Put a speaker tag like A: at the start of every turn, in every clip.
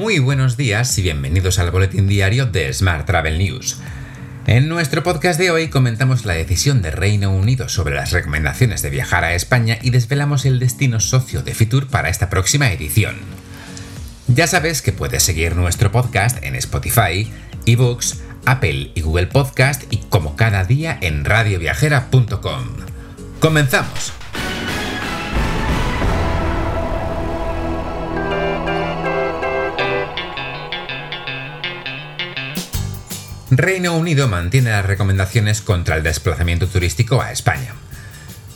A: Muy buenos días y bienvenidos al boletín diario de Smart Travel News. En nuestro podcast de hoy comentamos la decisión de Reino Unido sobre las recomendaciones de viajar a España y desvelamos el destino socio de Fitur para esta próxima edición. Ya sabes que puedes seguir nuestro podcast en Spotify, eBooks, Apple y Google Podcast y como cada día en radioviajera.com. ¡Comenzamos! Reino Unido mantiene las recomendaciones contra el desplazamiento turístico a España.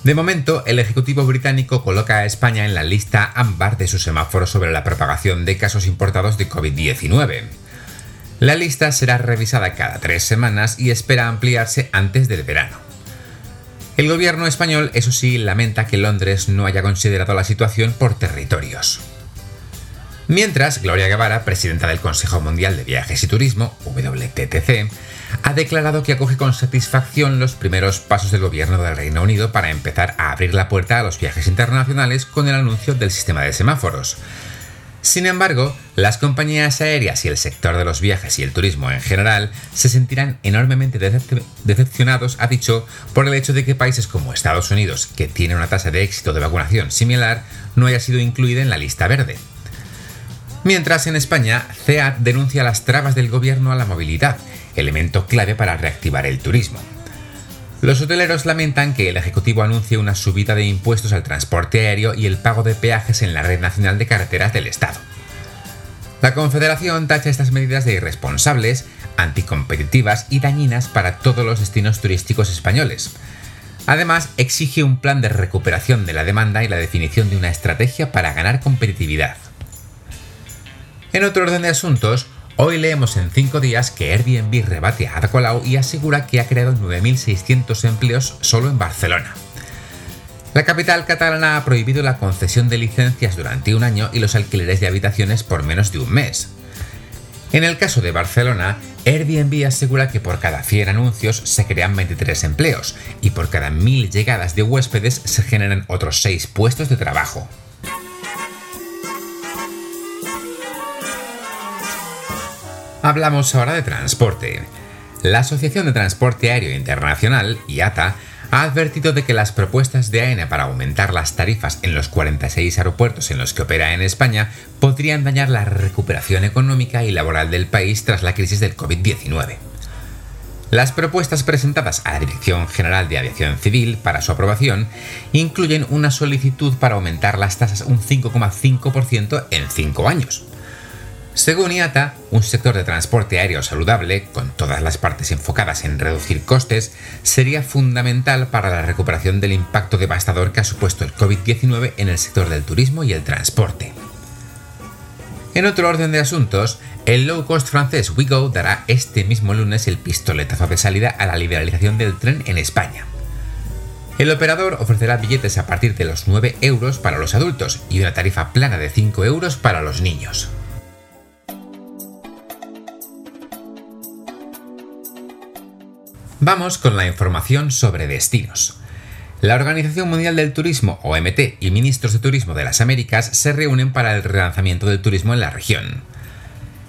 A: De momento, el Ejecutivo británico coloca a España en la lista ámbar de su semáforo sobre la propagación de casos importados de COVID-19. La lista será revisada cada tres semanas y espera ampliarse antes del verano. El gobierno español, eso sí, lamenta que Londres no haya considerado la situación por territorios. Mientras, Gloria Guevara, presidenta del Consejo Mundial de Viajes y Turismo, WTTC, ha declarado que acoge con satisfacción los primeros pasos del gobierno del Reino Unido para empezar a abrir la puerta a los viajes internacionales con el anuncio del sistema de semáforos. Sin embargo, las compañías aéreas y el sector de los viajes y el turismo en general se sentirán enormemente decepcionados, ha dicho, por el hecho de que países como Estados Unidos, que tiene una tasa de éxito de vacunación similar, no haya sido incluida en la lista verde. Mientras en España, CEAT denuncia las trabas del gobierno a la movilidad, elemento clave para reactivar el turismo. Los hoteleros lamentan que el Ejecutivo anuncie una subida de impuestos al transporte aéreo y el pago de peajes en la red nacional de carreteras del Estado. La Confederación tacha estas medidas de irresponsables, anticompetitivas y dañinas para todos los destinos turísticos españoles. Además, exige un plan de recuperación de la demanda y la definición de una estrategia para ganar competitividad. En otro orden de asuntos, hoy leemos en 5 días que Airbnb rebate a Ada y asegura que ha creado 9.600 empleos solo en Barcelona. La capital catalana ha prohibido la concesión de licencias durante un año y los alquileres de habitaciones por menos de un mes. En el caso de Barcelona, Airbnb asegura que por cada 100 anuncios se crean 23 empleos y por cada 1000 llegadas de huéspedes se generan otros 6 puestos de trabajo. Hablamos ahora de transporte. La Asociación de Transporte Aéreo Internacional, IATA, ha advertido de que las propuestas de AENA para aumentar las tarifas en los 46 aeropuertos en los que opera en España podrían dañar la recuperación económica y laboral del país tras la crisis del COVID-19. Las propuestas presentadas a la Dirección General de Aviación Civil para su aprobación incluyen una solicitud para aumentar las tasas un 5,5% en 5 años, según IATA, un sector de transporte aéreo saludable, con todas las partes enfocadas en reducir costes, sería fundamental para la recuperación del impacto devastador que ha supuesto el COVID-19 en el sector del turismo y el transporte. En otro orden de asuntos, el low cost francés Wigo dará este mismo lunes el pistoletazo de salida a la liberalización del tren en España. El operador ofrecerá billetes a partir de los 9 euros para los adultos y una tarifa plana de 5 euros para los niños. Vamos con la información sobre destinos. La Organización Mundial del Turismo, OMT, y ministros de Turismo de las Américas se reúnen para el relanzamiento del turismo en la región.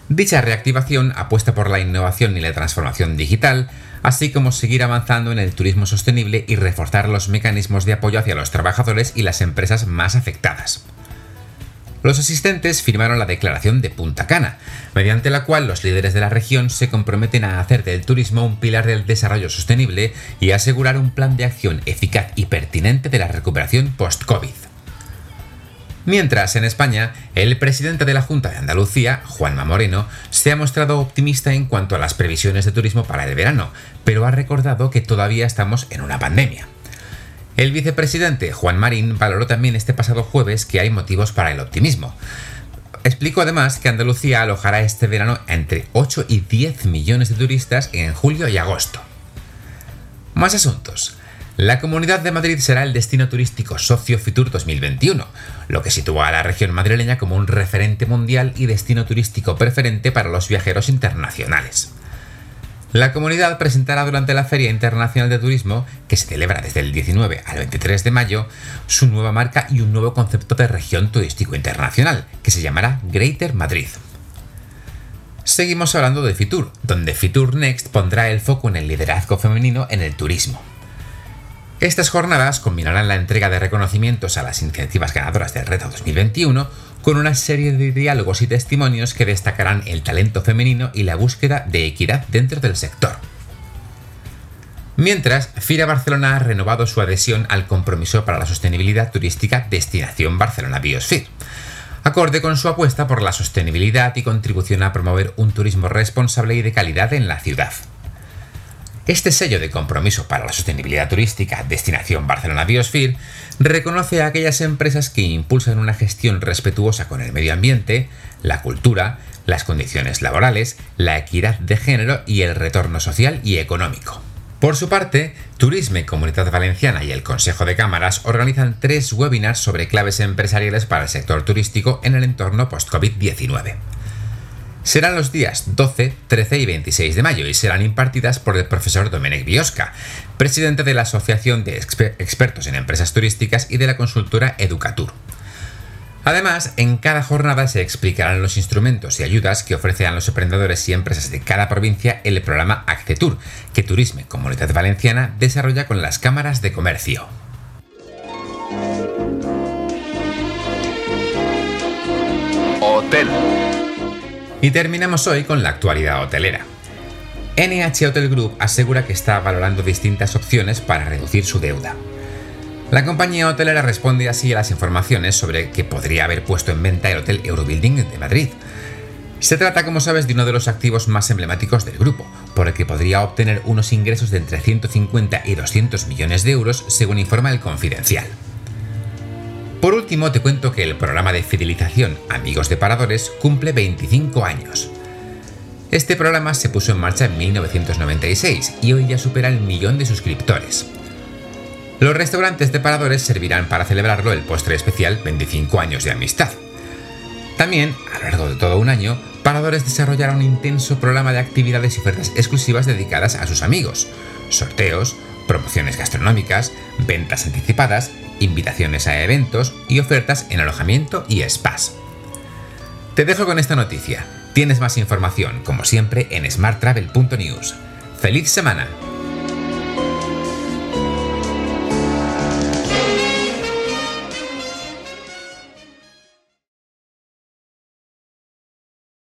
A: Dicha reactivación apuesta por la innovación y la transformación digital, así como seguir avanzando en el turismo sostenible y reforzar los mecanismos de apoyo hacia los trabajadores y las empresas más afectadas. Los asistentes firmaron la Declaración de Punta Cana, mediante la cual los líderes de la región se comprometen a hacer del turismo un pilar del desarrollo sostenible y asegurar un plan de acción eficaz y pertinente de la recuperación post-COVID. Mientras, en España, el presidente de la Junta de Andalucía, Juanma Moreno, se ha mostrado optimista en cuanto a las previsiones de turismo para el verano, pero ha recordado que todavía estamos en una pandemia. El vicepresidente Juan Marín valoró también este pasado jueves que hay motivos para el optimismo. Explicó además que Andalucía alojará este verano entre 8 y 10 millones de turistas en julio y agosto. Más asuntos. La Comunidad de Madrid será el destino turístico socio Fitur 2021, lo que sitúa a la región madrileña como un referente mundial y destino turístico preferente para los viajeros internacionales. La comunidad presentará durante la Feria Internacional de Turismo, que se celebra desde el 19 al 23 de mayo, su nueva marca y un nuevo concepto de región turístico internacional, que se llamará Greater Madrid. Seguimos hablando de Fitur, donde Fitur Next pondrá el foco en el liderazgo femenino en el turismo. Estas jornadas combinarán la entrega de reconocimientos a las iniciativas ganadoras del Reto 2021 con una serie de diálogos y testimonios que destacarán el talento femenino y la búsqueda de equidad dentro del sector. Mientras, FIRA Barcelona ha renovado su adhesión al compromiso para la sostenibilidad turística Destinación Barcelona Biosphere, acorde con su apuesta por la sostenibilidad y contribución a promover un turismo responsable y de calidad en la ciudad. Este sello de compromiso para la sostenibilidad turística Destinación Barcelona Biosphere reconoce a aquellas empresas que impulsan una gestión respetuosa con el medio ambiente, la cultura, las condiciones laborales, la equidad de género y el retorno social y económico. Por su parte, Turisme Comunidad Valenciana y el Consejo de Cámaras organizan tres webinars sobre claves empresariales para el sector turístico en el entorno post-COVID-19 serán los días 12, 13 y 26 de mayo y serán impartidas por el profesor Domenech Biosca, presidente de la Asociación de Expertos en Empresas Turísticas y de la consultora Educatur. Además, en cada jornada se explicarán los instrumentos y ayudas que ofrecen a los emprendedores y empresas de cada provincia el programa Accetur, que Turisme Comunidad Valenciana desarrolla con las cámaras de comercio. Hotel. Y terminamos hoy con la actualidad hotelera. NH Hotel Group asegura que está valorando distintas opciones para reducir su deuda. La compañía hotelera responde así a las informaciones sobre que podría haber puesto en venta el Hotel Eurobuilding de Madrid. Se trata, como sabes, de uno de los activos más emblemáticos del grupo, por el que podría obtener unos ingresos de entre 150 y 200 millones de euros, según informa el Confidencial. Por último, te cuento que el programa de fidelización Amigos de Paradores cumple 25 años. Este programa se puso en marcha en 1996 y hoy ya supera el millón de suscriptores. Los restaurantes de Paradores servirán para celebrarlo el postre especial 25 años de amistad. También, a lo largo de todo un año, Paradores desarrollará un intenso programa de actividades y ofertas exclusivas dedicadas a sus amigos, sorteos, promociones gastronómicas, ventas anticipadas invitaciones a eventos y ofertas en alojamiento y spas. Te dejo con esta noticia. Tienes más información, como siempre, en smarttravel.news. ¡Feliz semana!